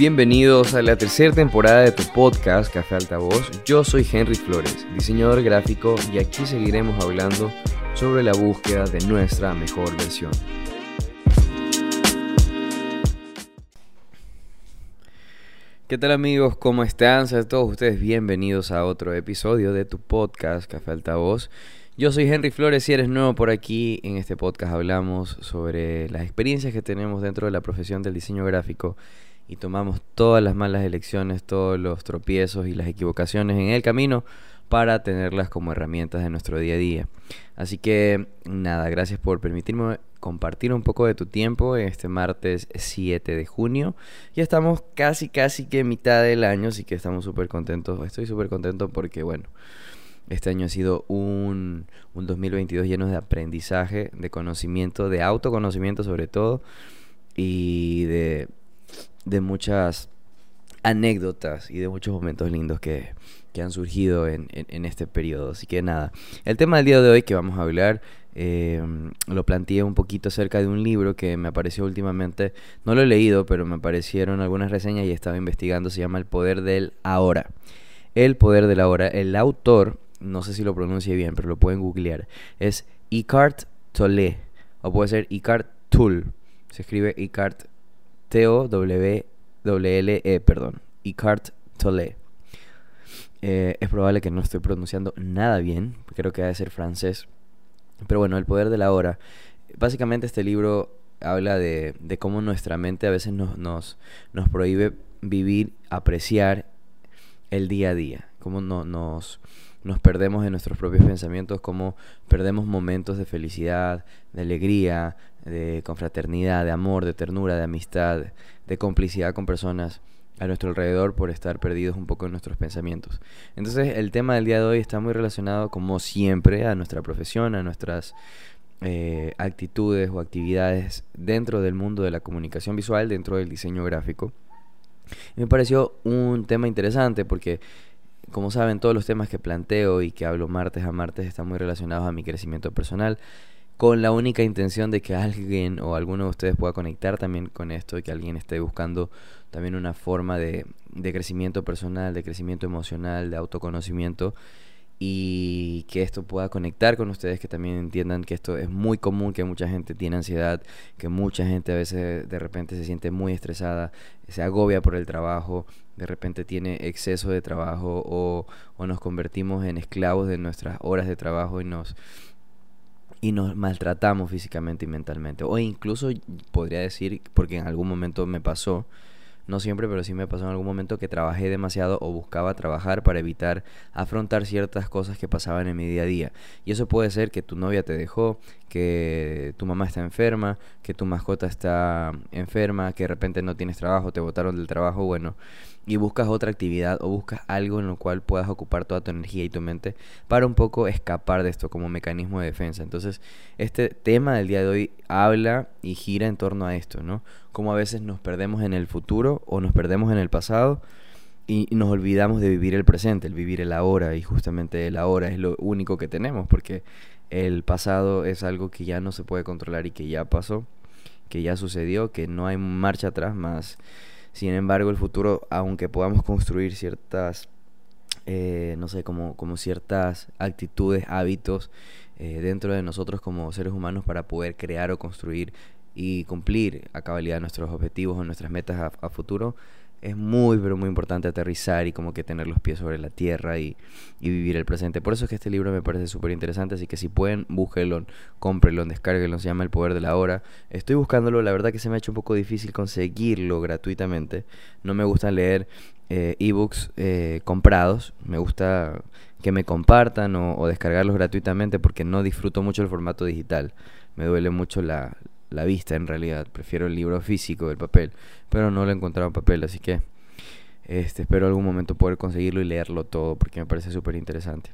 Bienvenidos a la tercera temporada de tu podcast Café Altavoz. Yo soy Henry Flores, diseñador gráfico, y aquí seguiremos hablando sobre la búsqueda de nuestra mejor versión. ¿Qué tal amigos? ¿Cómo están? Sean todos ustedes bienvenidos a otro episodio de tu podcast Café Altavoz. Yo soy Henry Flores, si eres nuevo por aquí, en este podcast hablamos sobre las experiencias que tenemos dentro de la profesión del diseño gráfico y tomamos todas las malas elecciones, todos los tropiezos y las equivocaciones en el camino para tenerlas como herramientas de nuestro día a día. Así que nada, gracias por permitirme compartir un poco de tu tiempo este martes 7 de junio. Ya estamos casi, casi que mitad del año, así que estamos súper contentos. Estoy súper contento porque, bueno, este año ha sido un, un 2022 lleno de aprendizaje, de conocimiento, de autoconocimiento sobre todo, y de de muchas anécdotas y de muchos momentos lindos que, han surgido en, este periodo. Así que nada, el tema del día de hoy que vamos a hablar eh, lo planteé un poquito acerca de un libro que me apareció últimamente, no lo he leído, pero me aparecieron algunas reseñas y estaba investigando, se llama El Poder del Ahora. El Poder del Ahora, el autor, no sé si lo pronuncie bien, pero lo pueden googlear, es Icart Tolle, o puede ser Icart Tool, se escribe Icart T-O-W-L-E, perdón, Icart Tolle. Eh, es probable que no estoy pronunciando nada bien, creo que debe ser francés. Pero bueno, el poder de la hora. Básicamente este libro habla de, cómo nuestra mente a veces nos, nos, nos, prohíbe vivir, apreciar el día a día, cómo no, nos, nos perdemos en nuestros propios pensamientos, cómo perdemos momentos de felicidad, de alegría, de confraternidad, de amor, de ternura, de amistad, de complicidad con personas a nuestro alrededor por estar perdidos un poco en nuestros pensamientos. Entonces el tema del día de hoy está muy relacionado, como siempre, a nuestra profesión, a nuestras eh, actitudes o actividades dentro del mundo de la comunicación visual, dentro del diseño gráfico. me pareció un tema interesante porque, como saben, todos los temas que planteo y que hablo martes a martes están muy relacionados a mi crecimiento personal con la única intención de que alguien o alguno de ustedes pueda conectar también con esto y que alguien esté buscando también una forma de, de crecimiento personal, de crecimiento emocional, de autoconocimiento y que esto pueda conectar con ustedes, que también entiendan que esto es muy común, que mucha gente tiene ansiedad, que mucha gente a veces de repente se siente muy estresada, se agobia por el trabajo, de repente tiene exceso de trabajo o, o nos convertimos en esclavos de nuestras horas de trabajo y nos y nos maltratamos físicamente y mentalmente. O incluso podría decir, porque en algún momento me pasó, no siempre, pero sí me pasó en algún momento que trabajé demasiado o buscaba trabajar para evitar afrontar ciertas cosas que pasaban en mi día a día. Y eso puede ser que tu novia te dejó, que tu mamá está enferma, que tu mascota está enferma, que de repente no tienes trabajo, te botaron del trabajo, bueno, y buscas otra actividad o buscas algo en lo cual puedas ocupar toda tu energía y tu mente para un poco escapar de esto como mecanismo de defensa. Entonces, este tema del día de hoy habla y gira en torno a esto, ¿no? Como a veces nos perdemos en el futuro o nos perdemos en el pasado y nos olvidamos de vivir el presente, el vivir el ahora y justamente el ahora es lo único que tenemos porque el pasado es algo que ya no se puede controlar y que ya pasó, que ya sucedió, que no hay marcha atrás más. Sin embargo, el futuro, aunque podamos construir ciertas, eh, no sé, como, como ciertas actitudes, hábitos eh, dentro de nosotros como seres humanos para poder crear o construir y cumplir a cabalidad nuestros objetivos o nuestras metas a futuro, es muy, pero muy importante aterrizar y como que tener los pies sobre la tierra y, vivir el presente. Por eso es que este libro me parece súper interesante, así que si pueden, búsquenlo, cómprenlo, descárguenlo, se llama El Poder de la Hora. Estoy buscándolo, la verdad que se me ha hecho un poco difícil conseguirlo gratuitamente. No me gusta leer eh, ebooks eh, comprados, me gusta que me compartan o, o descargarlos gratuitamente porque no disfruto mucho el formato digital. Me duele mucho la, la vista en realidad. Prefiero el libro físico, el papel, pero no lo he encontrado en papel, así que este, espero algún momento poder conseguirlo y leerlo todo porque me parece súper interesante.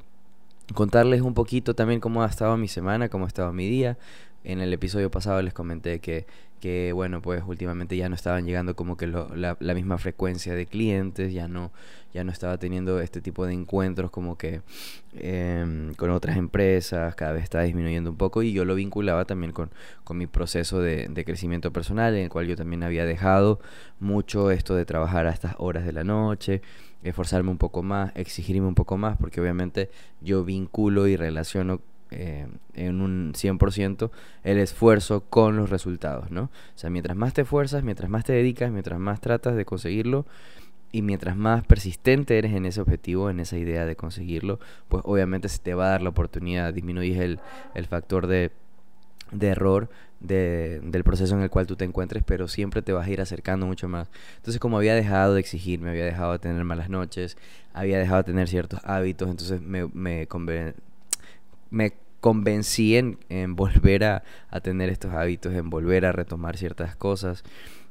Contarles un poquito también cómo ha estado mi semana, cómo ha estado mi día. en el episodio pasado les comenté que, que bueno, pues últimamente ya no estaban llegando como que la, la, misma frecuencia de clientes, ya no, ya no estaba teniendo este tipo de encuentros como que em, con otras empresas, cada vez estaba disminuyendo un poco y yo lo vinculaba también con, con mi proceso de, de crecimiento personal, en el cual yo también había dejado mucho esto de trabajar a estas horas de la noche, esforzarme un poco más, exigirme un poco más, porque obviamente yo vinculo y relaciono eh, en un 100% el esfuerzo con los resultados, ¿no? O sea, mientras más te esfuerzas, mientras más te dedicas, mientras más tratas de conseguirlo y mientras más persistente eres en ese objetivo, en esa idea de conseguirlo, pues obviamente se te va a dar la oportunidad, disminuyes el, el factor de, de error de, del proceso en el cual tú te encuentres, pero siempre te vas a ir acercando mucho más. Entonces, como había dejado de exigirme, había dejado de tener malas noches, había dejado de tener ciertos hábitos, entonces me, me, me convencí en, volver a, tener estos hábitos, en volver a retomar ciertas cosas.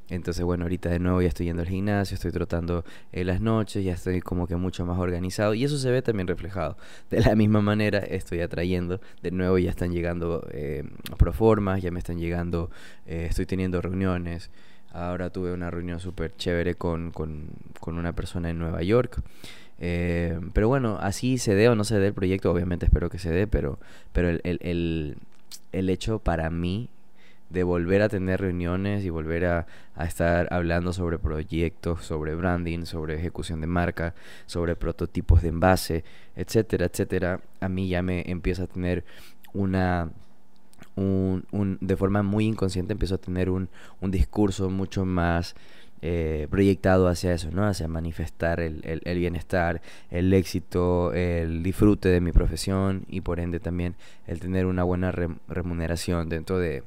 Entonces, bueno, ahorita de nuevo ya estoy yendo al gimnasio, estoy trotando en las noches, ya estoy como que mucho más organizado y eso se ve también reflejado. De la misma manera estoy atrayendo, de nuevo ya están llegando eh, proformas, ya me están llegando, eh, estoy teniendo reuniones. Ahora tuve una reunión súper chévere con, con una persona en Nueva York. Eh, pero bueno, así se dé o no se dé el proyecto, obviamente espero que se dé, pero, pero el, el, el, el hecho para mí de volver a tener reuniones y volver a, a, estar hablando sobre proyectos, sobre branding, sobre ejecución de marca, sobre prototipos de envase, etcétera, etcétera, a mí ya me empieza a tener una... Un, un, de forma muy inconsciente empiezo a tener un, un discurso mucho más eh, proyectado hacia eso, ¿no? Hacia manifestar el, el, bienestar, el éxito, el disfrute de mi profesión y por ende también el tener una buena remuneración dentro de,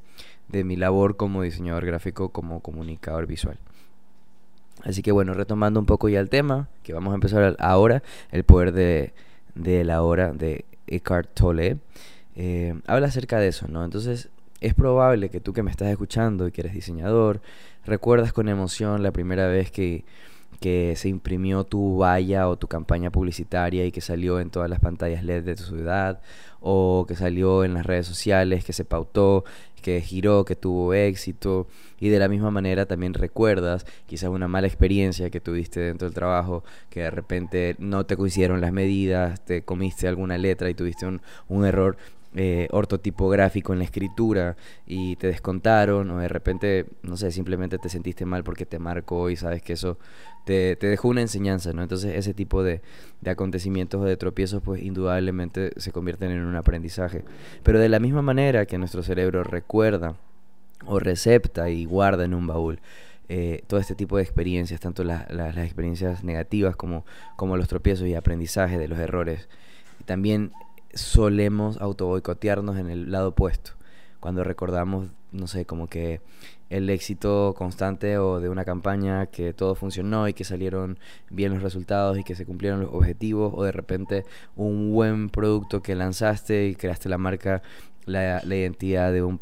de mi labor como diseñador gráfico, como comunicador visual. Así que bueno, retomando un poco ya el tema, que vamos a empezar ahora, el poder de, de la hora de Eckhart Tolle, eh, habla acerca de eso, ¿no? Entonces, es probable que tú que me estás escuchando y que eres diseñador, recuerdas con emoción la primera vez que, que se imprimió tu valla o tu campaña publicitaria y que salió en todas las pantallas LED de tu ciudad, o que salió en las redes sociales, que se pautó, que giró, que tuvo éxito, y de la misma manera también recuerdas quizás una mala experiencia que tuviste dentro del trabajo, que de repente no te coincidieron las medidas, te comiste alguna letra y tuviste un, un error eh, ortotipográfico en la escritura y te descontaron o de repente, no sé, simplemente te sentiste mal porque te marcó y sabes que eso te, dejó una enseñanza, ¿no? Entonces ese tipo de, de acontecimientos o de tropiezos pues indudablemente se convierten en un aprendizaje. Pero de la misma manera que nuestro cerebro recuerda o recepta y guarda en un baúl eh, todo este tipo de experiencias, tanto las experiencias negativas como, como los tropiezos y aprendizaje de los errores. También solemos auto boicotearnos en el lado opuesto. Cuando recordamos, no sé, como que el éxito constante o de una campaña que todo funcionó y que salieron bien los resultados y que se cumplieron los objetivos o de repente un buen producto que lanzaste y creaste la marca, la, la identidad de un,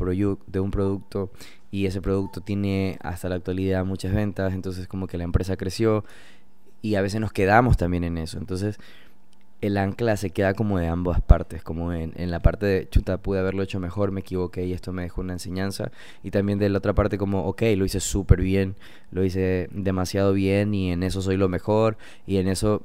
de un producto y ese producto tiene hasta la actualidad muchas ventas, entonces como que la empresa creció y a veces nos quedamos también en eso. Entonces el ancla se queda como de ambas partes, como en, en, la parte de, chuta, pude haberlo hecho mejor, me equivoqué y esto me dejó una enseñanza, y también de la otra parte como, ok, lo hice súper bien, lo hice demasiado bien y en eso soy lo mejor, y en eso...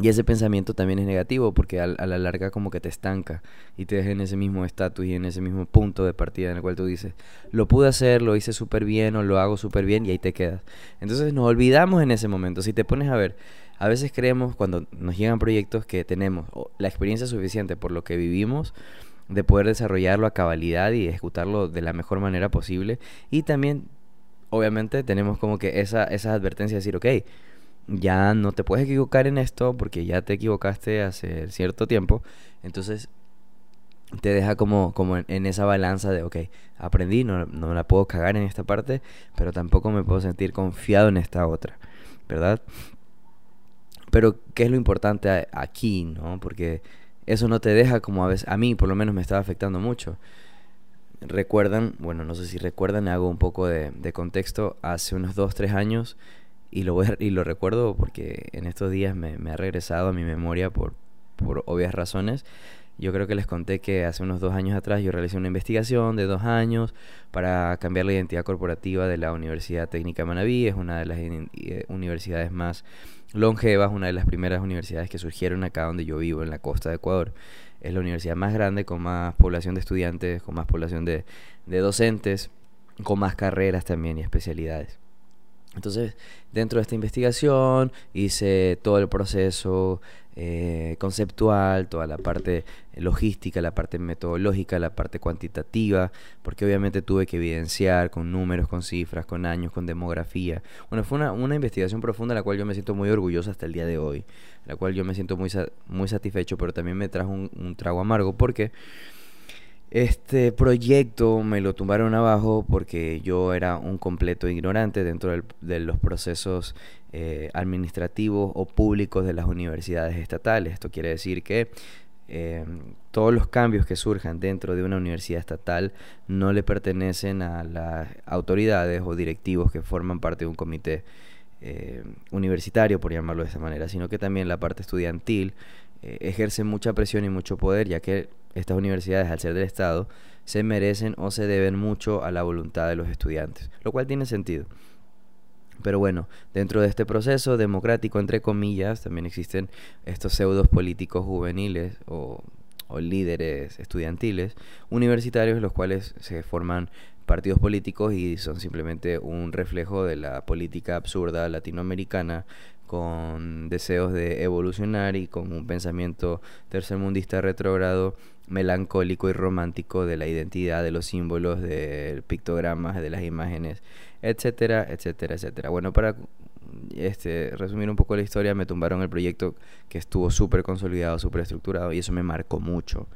Y ese pensamiento también es negativo porque a, a la larga como que te estanca y te deja en ese mismo estatus y en ese mismo punto de partida en el cual tú dices, lo pude hacer, lo hice súper bien o lo hago súper bien y ahí te quedas. Entonces nos olvidamos en ese momento. Si te pones a ver, a veces creemos cuando nos llegan proyectos que tenemos la experiencia suficiente por lo que vivimos de poder desarrollarlo a cabalidad y ejecutarlo de la mejor manera posible. Y también, obviamente, tenemos como que esa, esas advertencias de decir, ok, ya no te puedes equivocar en esto porque ya te equivocaste hace cierto tiempo. Entonces, te deja como, como en, esa balanza de, ok, aprendí, no, no la puedo cagar en esta parte, pero tampoco me puedo sentir confiado en esta otra, ¿verdad? Pero, ¿qué es lo importante aquí, no? Porque eso no te deja como a veces, a mí por lo menos me estaba afectando mucho. Recuerdan, bueno, no sé si recuerdan, hago un poco de, contexto, hace unos 2, 3 años, y lo, voy y lo recuerdo porque en estos días me, me, ha regresado a mi memoria por, por obvias razones. Yo creo que les conté que hace unos dos años atrás yo realicé una investigación de dos años para cambiar la identidad corporativa de la Universidad Técnica Manabí. Es una de las eh, universidades más longevas, una de las primeras universidades que surgieron acá donde yo vivo, en la costa de Ecuador. Es la universidad más grande, con más población de estudiantes, con más población de, de docentes, con más carreras también y especialidades. Entonces, dentro de esta investigación hice todo el proceso eh, conceptual, toda la parte logística, la parte metodológica, la parte cuantitativa, porque obviamente tuve que evidenciar con números, con cifras, con años, con demografía. Bueno, fue una, una investigación profunda la cual yo me siento muy orgulloso hasta el día de hoy, la cual yo me siento muy, muy satisfecho, pero también me trajo un, un trago amargo porque... Este proyecto me lo tumbaron abajo porque yo era un completo ignorante dentro de los procesos eh, administrativos o públicos de las universidades estatales. Esto quiere decir que eh, todos los cambios que surjan dentro de una universidad estatal no le pertenecen a las autoridades o directivos que forman parte de un comité eh, universitario, por llamarlo de esa manera, sino que también la parte estudiantil ejerce mucha presión y mucho poder, ya que estas universidades, al ser del Estado, se merecen o se deben mucho a la voluntad de los estudiantes, lo cual tiene sentido. Pero bueno, dentro de este proceso democrático, entre comillas, también existen estos pseudos políticos juveniles o, líderes estudiantiles universitarios, los cuales se forman partidos políticos y son simplemente un reflejo de la política absurda latinoamericana con deseos de evolucionar y con un pensamiento tercermundista retrógrado, melancólico y romántico de la identidad, de los símbolos, de pictogramas, de las imágenes, etcétera, etcétera, etcétera. Bueno, para este, resumir un poco la historia, me tumbaron el proyecto que estuvo súper consolidado, súper estructurado y eso me marcó mucho.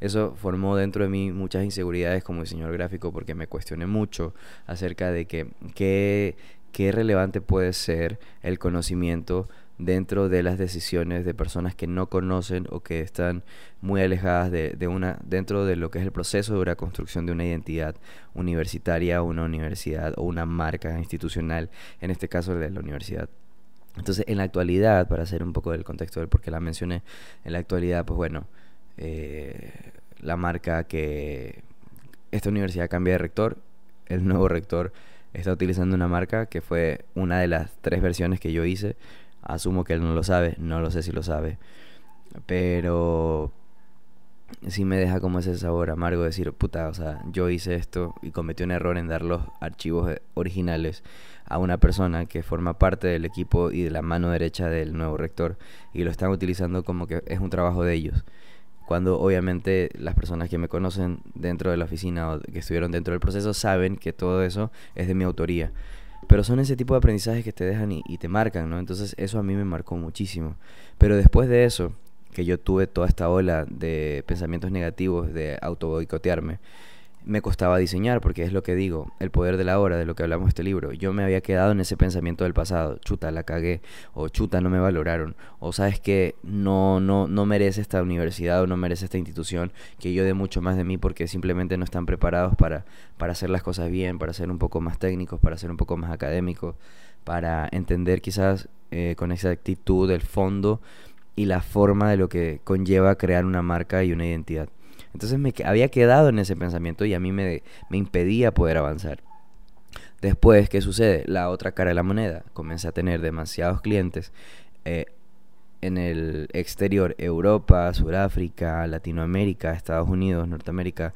Eso formó dentro de mí muchas inseguridades como diseñador gráfico porque me cuestioné mucho acerca de que qué qué relevante puede ser el conocimiento dentro de las decisiones de personas que no conocen o que están muy alejadas de, una dentro de lo que es el proceso de la construcción de una identidad universitaria una universidad o una marca institucional en este caso de la universidad entonces en la actualidad para hacer un poco del contexto del por qué la mencioné en la actualidad pues bueno eh, la marca que esta universidad cambia de rector el nuevo rector está utilizando una marca que fue una de las tres versiones que yo hice. Asumo que él no lo sabe, no lo sé si lo sabe. Pero sí me deja como ese sabor amargo decir, puta, o sea, yo hice esto y cometí un error en dar los archivos originales a una persona que forma parte del equipo y de la mano derecha del nuevo rector y lo están utilizando como que es un trabajo de ellos cuando obviamente las personas que me conocen dentro de la oficina o que estuvieron dentro del proceso saben que todo eso es de mi autoría. Pero son ese tipo de aprendizajes que te dejan y, te marcan, ¿no? Entonces eso a mí me marcó muchísimo. Pero después de eso, que yo tuve toda esta ola de pensamientos negativos, de auto boicotearme, me costaba diseñar, porque es lo que digo, el poder de la hora, de lo que hablamos de este libro. Yo me había quedado en ese pensamiento del pasado, chuta, la cagué, o chuta, no me valoraron, o sabes que no, no, no merece esta universidad o no merece esta institución que yo dé mucho más de mí porque simplemente no están preparados para, para hacer las cosas bien, para ser un poco más técnicos, para ser un poco más académicos, para entender quizás eh, con exactitud el fondo y la forma de lo que conlleva crear una marca y una identidad. Entonces me había quedado en ese pensamiento y a mí me, me impedía poder avanzar. Después, ¿qué sucede? La otra cara de la moneda. Comencé a tener demasiados clientes eh, en el exterior, Europa, Sudáfrica, Latinoamérica, Estados Unidos, Norteamérica.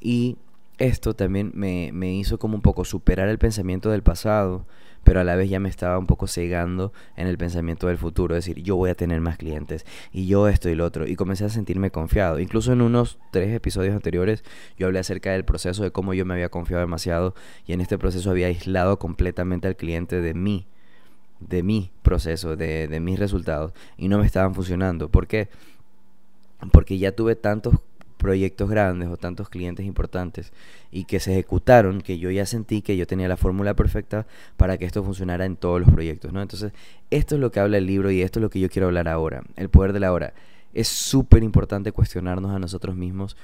Y esto también me, me hizo como un poco superar el pensamiento del pasado pero a la vez ya me estaba un poco cegando en el pensamiento del futuro, es decir, yo voy a tener más clientes y yo esto y lo otro, y comencé a sentirme confiado. Incluso en unos tres episodios anteriores yo hablé acerca del proceso de cómo yo me había confiado demasiado y en este proceso había aislado completamente al cliente de mí, de mi proceso, de, de mis resultados, y no me estaban funcionando. ¿Por qué? Porque ya tuve tantos proyectos grandes o tantos clientes importantes y que se ejecutaron que yo ya sentí que yo tenía la fórmula perfecta para que esto funcionara en todos los proyectos, ¿no? Entonces, esto es lo que habla el libro y esto es lo que yo quiero hablar ahora, el poder de la hora. Es súper importante cuestionarnos a nosotros mismos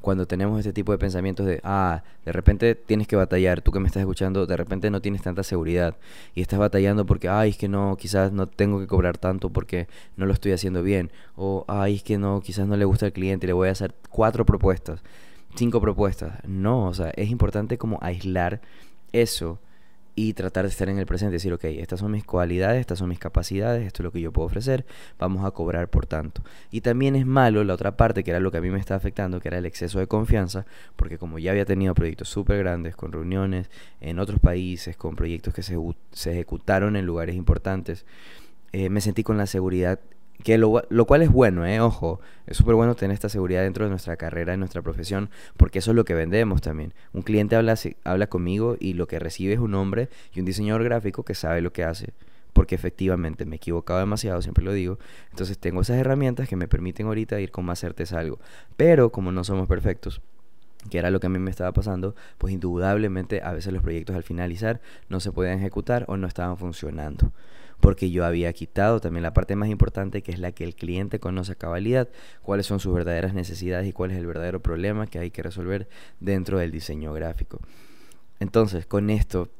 cuando tenemos este tipo de pensamientos de, ah, de repente tienes que batallar, tú que me estás escuchando, de repente no tienes tanta seguridad y estás batallando porque, ay, es que no, quizás no tengo que cobrar tanto porque no lo estoy haciendo bien, o, ay, es que no, quizás no le gusta al cliente le voy a hacer cuatro propuestas, cinco propuestas. No, o sea, es importante como aislar eso y tratar de estar en el presente, decir, ok, estas son mis cualidades, estas son mis capacidades, esto es lo que yo puedo ofrecer, vamos a cobrar por tanto. Y también es malo la otra parte, que era lo que a mí me estaba afectando, que era el exceso de confianza, porque como ya había tenido proyectos súper grandes, con reuniones en otros países, con proyectos que se, se ejecutaron en lugares importantes, eh, me sentí con la seguridad que lo, lo, cual es bueno, ¿eh? Ojo, es súper bueno tener esta seguridad dentro de nuestra carrera, en nuestra profesión, porque eso es lo que vendemos también. Un cliente habla, habla conmigo y lo que recibe es un hombre y un diseñador gráfico que sabe lo que hace. Porque efectivamente me he equivocado demasiado, siempre lo digo. Entonces tengo esas herramientas que me permiten ahorita ir con más certeza algo. Pero como no somos perfectos, que era lo que a mí me estaba pasando, pues indudablemente a veces los proyectos al finalizar no se podían ejecutar o no estaban funcionando porque yo había quitado también la parte más importante que es la que el cliente conoce a cabalidad, cuáles son sus verdaderas necesidades y cuál es el verdadero problema que hay que resolver dentro del diseño gráfico. Entonces, con esto,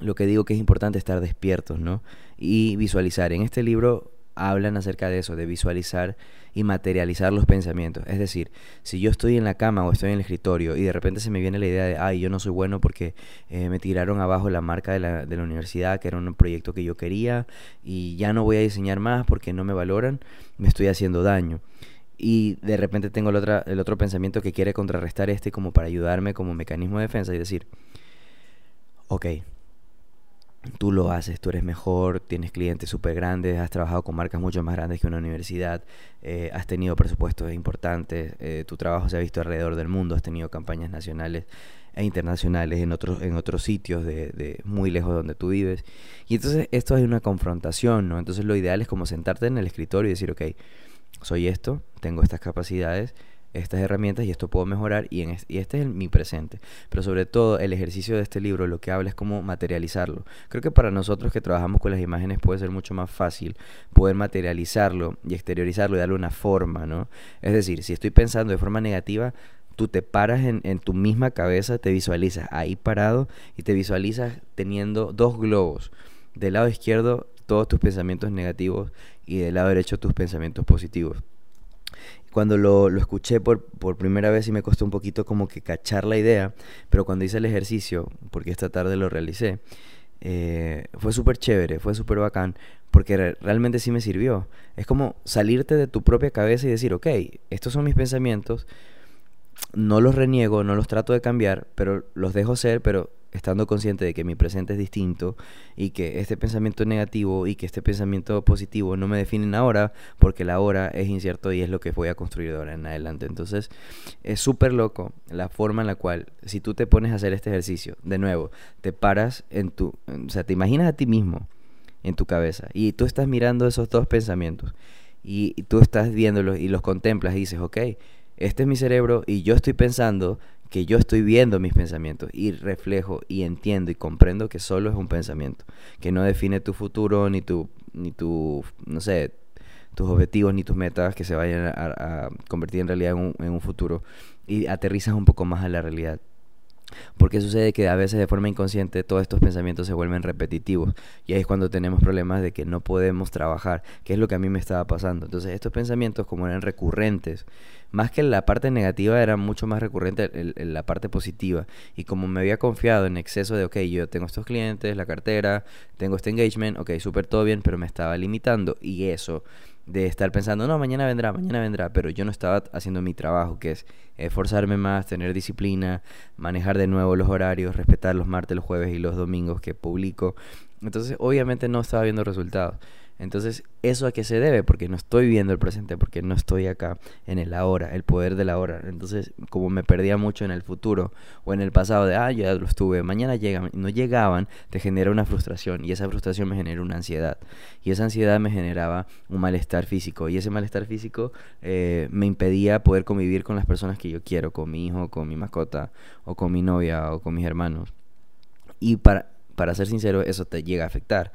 lo que digo que es importante estar despiertos, ¿no? Y visualizar. En este libro hablan acerca de eso, de visualizar y materializar los pensamientos. Es decir, si yo estoy en la cama o estoy en el escritorio y de repente se me viene la idea de, ay, yo no soy bueno porque eh, me tiraron abajo la marca de la, de la universidad, que era un proyecto que yo quería, y ya no voy a diseñar más porque no me valoran, me estoy haciendo daño. Y de repente tengo el, el otro pensamiento que quiere contrarrestar este como para ayudarme como mecanismo de defensa y decir, ok, tú lo haces, tú eres mejor, tienes clientes súper grandes, has trabajado con marcas mucho más grandes que una universidad, eh, has tenido presupuestos importantes, eh, tu trabajo se ha visto alrededor del mundo, has tenido campañas nacionales e internacionales en otros, en otros sitios de, de muy lejos de donde tú vives. Y entonces esto es una confrontación, ¿no? Entonces lo ideal es como sentarte en el escritorio y decir, ok, soy esto, tengo estas capacidades, estas herramientas y esto puedo mejorar y, en y este es mi presente. Pero sobre todo el ejercicio de este libro lo que habla es cómo materializarlo. Creo que para nosotros que trabajamos con las imágenes puede ser mucho más fácil poder materializarlo y exteriorizarlo y darle una forma, ¿no? Es decir, si estoy pensando de forma negativa, tú te paras en, en tu misma cabeza, te visualizas ahí parado y te visualizas teniendo dos globos. Del lado izquierdo todos tus pensamientos negativos y del lado derecho tus pensamientos positivos cuando lo, escuché por, por, primera vez y me costó un poquito como que cachar la idea, pero cuando hice el ejercicio, porque esta tarde lo realicé, eh, fue súper chévere, fue súper bacán, porque realmente sí me sirvió. Es como salirte de tu propia cabeza y decir, ok, estos son mis pensamientos, no los reniego, no los trato de cambiar, pero los dejo ser, pero estando consciente de que mi presente es distinto y que este pensamiento negativo y que este pensamiento positivo no me definen ahora porque la hora es incierto y es lo que voy a construir de ahora en adelante. Entonces es súper loco la forma en la cual si tú te pones a hacer este ejercicio, de nuevo, te paras en tu, o sea, te imaginas a ti mismo en tu cabeza y tú estás mirando esos dos pensamientos y, tú estás viéndolos y los contemplas y dices, ok, este es mi cerebro y yo estoy pensando que yo estoy viendo mis pensamientos y reflejo y entiendo y comprendo que solo es un pensamiento, que no define tu futuro ni tu, ni tu, no sé, tus objetivos ni tus metas que se vayan a, convertir en realidad en un, en un futuro y aterrizas un poco más a la realidad. Porque sucede que a veces de forma inconsciente todos estos pensamientos se vuelven repetitivos y ahí es cuando tenemos problemas de que no podemos trabajar, que es lo que a mí me estaba pasando. Entonces estos pensamientos como eran recurrentes, más que la parte negativa era mucho más recurrente en, la parte positiva. Y como me había confiado en exceso de, ok, yo tengo estos clientes, la cartera, tengo este engagement, ok, súper todo bien, pero me estaba limitando. Y eso de estar pensando, no, mañana vendrá, mañana vendrá, pero yo no estaba haciendo mi trabajo, que es esforzarme más, tener disciplina, manejar de nuevo los horarios, respetar los martes, los jueves y los domingos que publico. Entonces, obviamente no estaba viendo resultados. Entonces, ¿eso a qué se debe? Porque no estoy viendo el presente, porque no estoy acá en el ahora, el poder del ahora. Entonces, como me perdía mucho en el futuro o en el pasado de, ah, ya lo estuve, mañana llegan, no llegaban, te genera una frustración y esa frustración me genera una ansiedad. Y esa ansiedad me generaba un malestar físico y ese malestar físico eh, me impedía poder convivir con las personas que yo quiero, con mi hijo, con mi mascota o con mi novia o con mis hermanos. Y para, para ser sincero, eso te llega a afectar.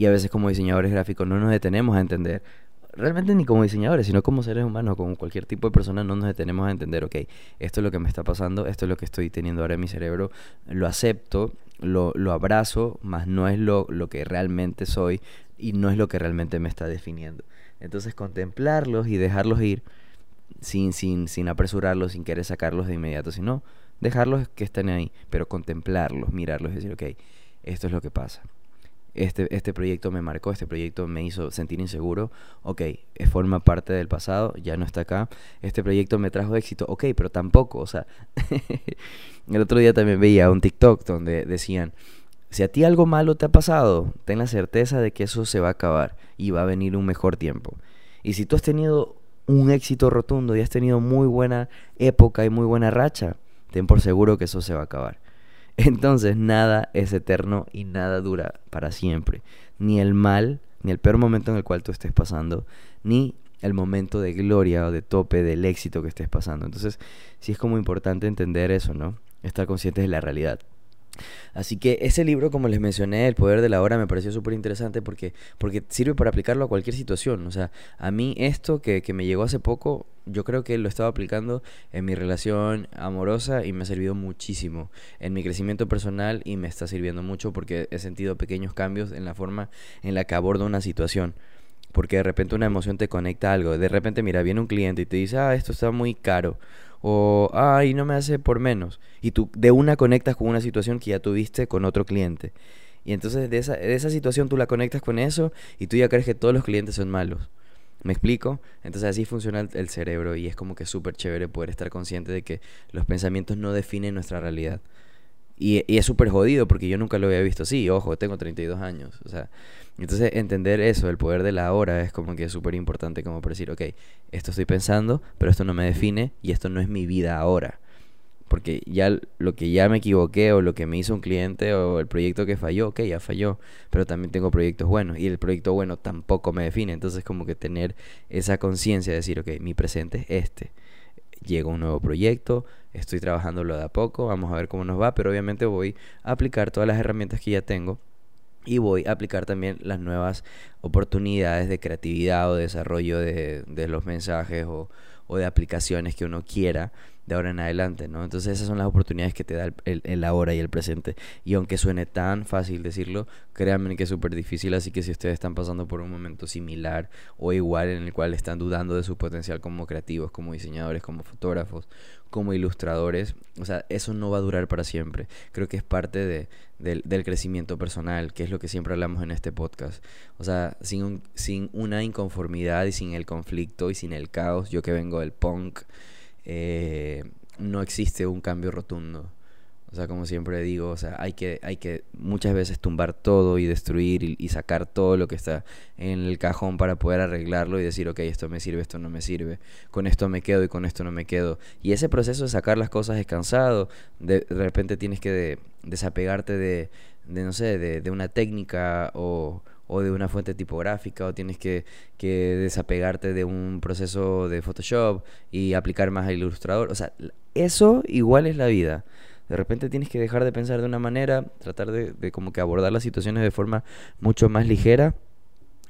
Y a veces como diseñadores gráficos no nos detenemos a entender realmente ni como diseñadores, sino como seres humanos, como cualquier tipo de persona, no nos detenemos a entender, ok, esto es lo que me está pasando, esto es lo que estoy teniendo ahora en mi cerebro, lo acepto, lo, lo abrazo, mas no es lo, lo que realmente soy y no es lo que realmente me está definiendo. Entonces contemplarlos y dejarlos ir sin, sin, sin apresurarlos, sin querer sacarlos de inmediato, sino dejarlos que estén ahí, pero contemplarlos, mirarlos y decir, ok, esto es lo que pasa este, este proyecto me marcó, este proyecto me hizo sentir inseguro, ok, forma parte del pasado, ya no está acá, este proyecto me trajo éxito, ok, pero tampoco, o sea, el otro día también veía un TikTok donde decían, si a ti algo malo te ha pasado, ten la certeza de que eso se va a acabar y va a venir un mejor tiempo. Y si tú has tenido un éxito rotundo y has tenido muy buena época y muy buena racha, ten por seguro que eso se va a acabar. Entonces nada es eterno y nada dura para siempre. Ni el mal, ni el peor momento en el cual tú estés pasando, ni el momento de gloria o de tope del éxito que estés pasando. Entonces sí es como importante entender eso, ¿no? Estar conscientes de la realidad. Así que ese libro, como les mencioné, El Poder de la Hora, me pareció súper interesante porque, porque sirve para aplicarlo a cualquier situación. O sea, a mí esto que, que me llegó hace poco, yo creo que lo estaba aplicando en mi relación amorosa y me ha servido muchísimo en mi crecimiento personal y me está sirviendo mucho porque he sentido pequeños cambios en la forma en la que abordo una situación. Porque de repente una emoción te conecta a algo. De repente, mira, viene un cliente y te dice, ah, esto está muy caro o ay, no me hace por menos. Y tú de una conectas con una situación que ya tuviste con otro cliente. Y entonces de esa, de esa situación tú la conectas con eso y tú ya crees que todos los clientes son malos. ¿Me explico? Entonces así funciona el, cerebro y es como que súper chévere poder estar consciente de que los pensamientos no definen nuestra realidad. Y, y es súper jodido porque yo nunca lo había visto así. Ojo, tengo 32 años. O sea, entonces, entender eso, el poder de la hora, es como que es súper importante como para decir, ok, esto estoy pensando, pero esto no me define y esto no es mi vida ahora. Porque ya lo que ya me equivoqué o lo que me hizo un cliente o el proyecto que falló, ok, ya falló, pero también tengo proyectos buenos y el proyecto bueno tampoco me define. Entonces, como que tener esa conciencia de decir, ok, mi presente es este. Llega un nuevo proyecto, estoy trabajándolo de a poco, vamos a ver cómo nos va, pero obviamente voy a aplicar todas las herramientas que ya tengo y voy a aplicar también las nuevas oportunidades de creatividad o desarrollo de, los mensajes o, de aplicaciones que uno quiera de ahora en adelante, ¿no? Entonces esas son las oportunidades que te da el, el, ahora y el presente. Y aunque suene tan fácil decirlo, créanme que es súper difícil, así que si ustedes están pasando por un momento similar o igual en el cual están dudando de su potencial como creativos, como diseñadores, como fotógrafos, como ilustradores, o sea, eso no va a durar para siempre. Creo que es parte de, del, del, crecimiento personal, que es lo que siempre hablamos en este podcast. O sea, sin, un, sin una inconformidad y sin el conflicto y sin el caos, yo que vengo del punk, eh, no existe un cambio rotundo. O sea, como siempre digo, o sea, hay que, hay que muchas veces tumbar todo y destruir y, sacar todo lo que está en el cajón para poder arreglarlo y decir, ok, esto me sirve, esto no me sirve, con esto me quedo y con esto no me quedo. Y ese proceso de sacar las cosas es cansado. De, repente tienes que desapegarte de, de, no sé, de, de una técnica o, o de una fuente tipográfica o tienes que, que, desapegarte de un proceso de Photoshop y aplicar más al ilustrador. O sea, eso igual es la vida. De repente tienes que dejar de pensar de una manera, tratar de, de como que abordar las situaciones de forma mucho más ligera.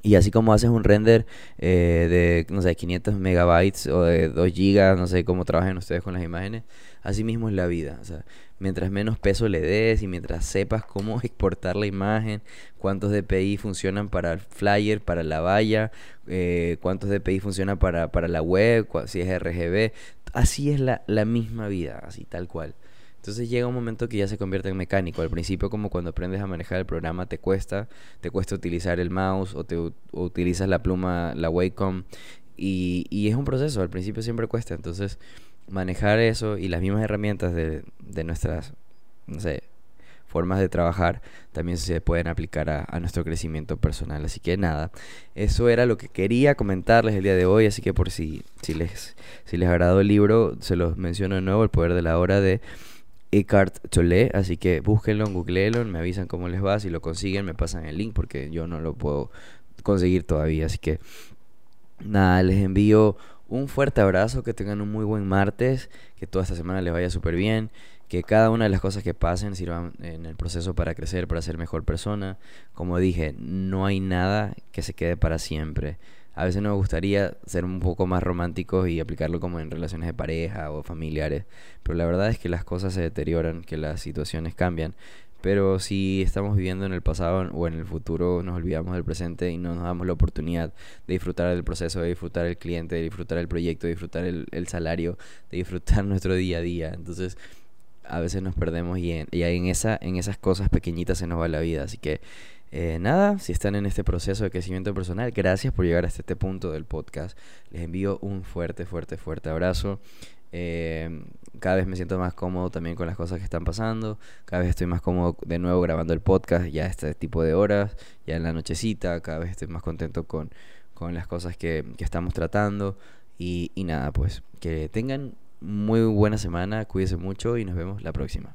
Y así como haces un render eh, de, no sé, 500 megabytes o de 2 gigas, no sé cómo trabajan ustedes con las imágenes, así mismo es la vida. O sea, mientras menos peso le des y mientras sepas cómo exportar la imagen, cuántos DPI funcionan para el flyer, para la valla, eh, cuántos DPI funcionan para, para la web, si es RGB, así es la, la misma vida, así tal cual. Entonces llega un momento que ya se convierte en mecánico. Al principio, como cuando aprendes a manejar el programa, te cuesta, te cuesta utilizar el mouse o te utilizas la pluma, la Wacom. Y, y es un proceso, al principio siempre cuesta. Entonces, manejar eso y las mismas herramientas de, de nuestras, no sé, formas de trabajar también se pueden aplicar a, a, nuestro crecimiento personal. Así que nada, eso era lo que quería comentarles el día de hoy. Así que por si, si, les, si les agradó el libro, se los menciono de nuevo, El Poder de la Hora de Eckhart Tolle, así que búsquenlo, googleenlo, me avisan cómo les va, si lo consiguen me pasan el link porque yo no lo puedo conseguir todavía, así que nada, les envío un fuerte abrazo, que tengan un muy buen martes, que toda esta semana les vaya súper bien, que cada una de las cosas que pasen sirvan en el proceso para crecer, para ser mejor persona. Como dije, no hay nada que se quede para siempre. a veces nos gustaría ser un poco más románticos y aplicarlo como en relaciones de pareja o familiares, pero la verdad es que las cosas se deterioran, que las situaciones cambian. Pero si estamos viviendo en el pasado o en el futuro, nos olvidamos del presente y no nos damos la oportunidad de disfrutar del proceso, de disfrutar el cliente, de disfrutar el proyecto, de disfrutar el, el salario, de disfrutar nuestro día a día. Entonces, a veces nos perdemos y en, y en, esa, en esas cosas pequeñitas se nos va la vida. Así que eh, nada, si están en este proceso de crecimiento personal, gracias por llegar hasta este punto del podcast. Les envío un fuerte, fuerte, fuerte abrazo. Eh, cada vez me siento más cómodo también con las cosas que están pasando. Cada vez estoy más cómodo de nuevo grabando el podcast ya a este tipo de horas, ya en la nochecita. Cada vez estoy más contento con, con las cosas que, que estamos tratando. Y, y nada, pues que tengan muy buena semana, cuídense mucho y nos vemos la próxima.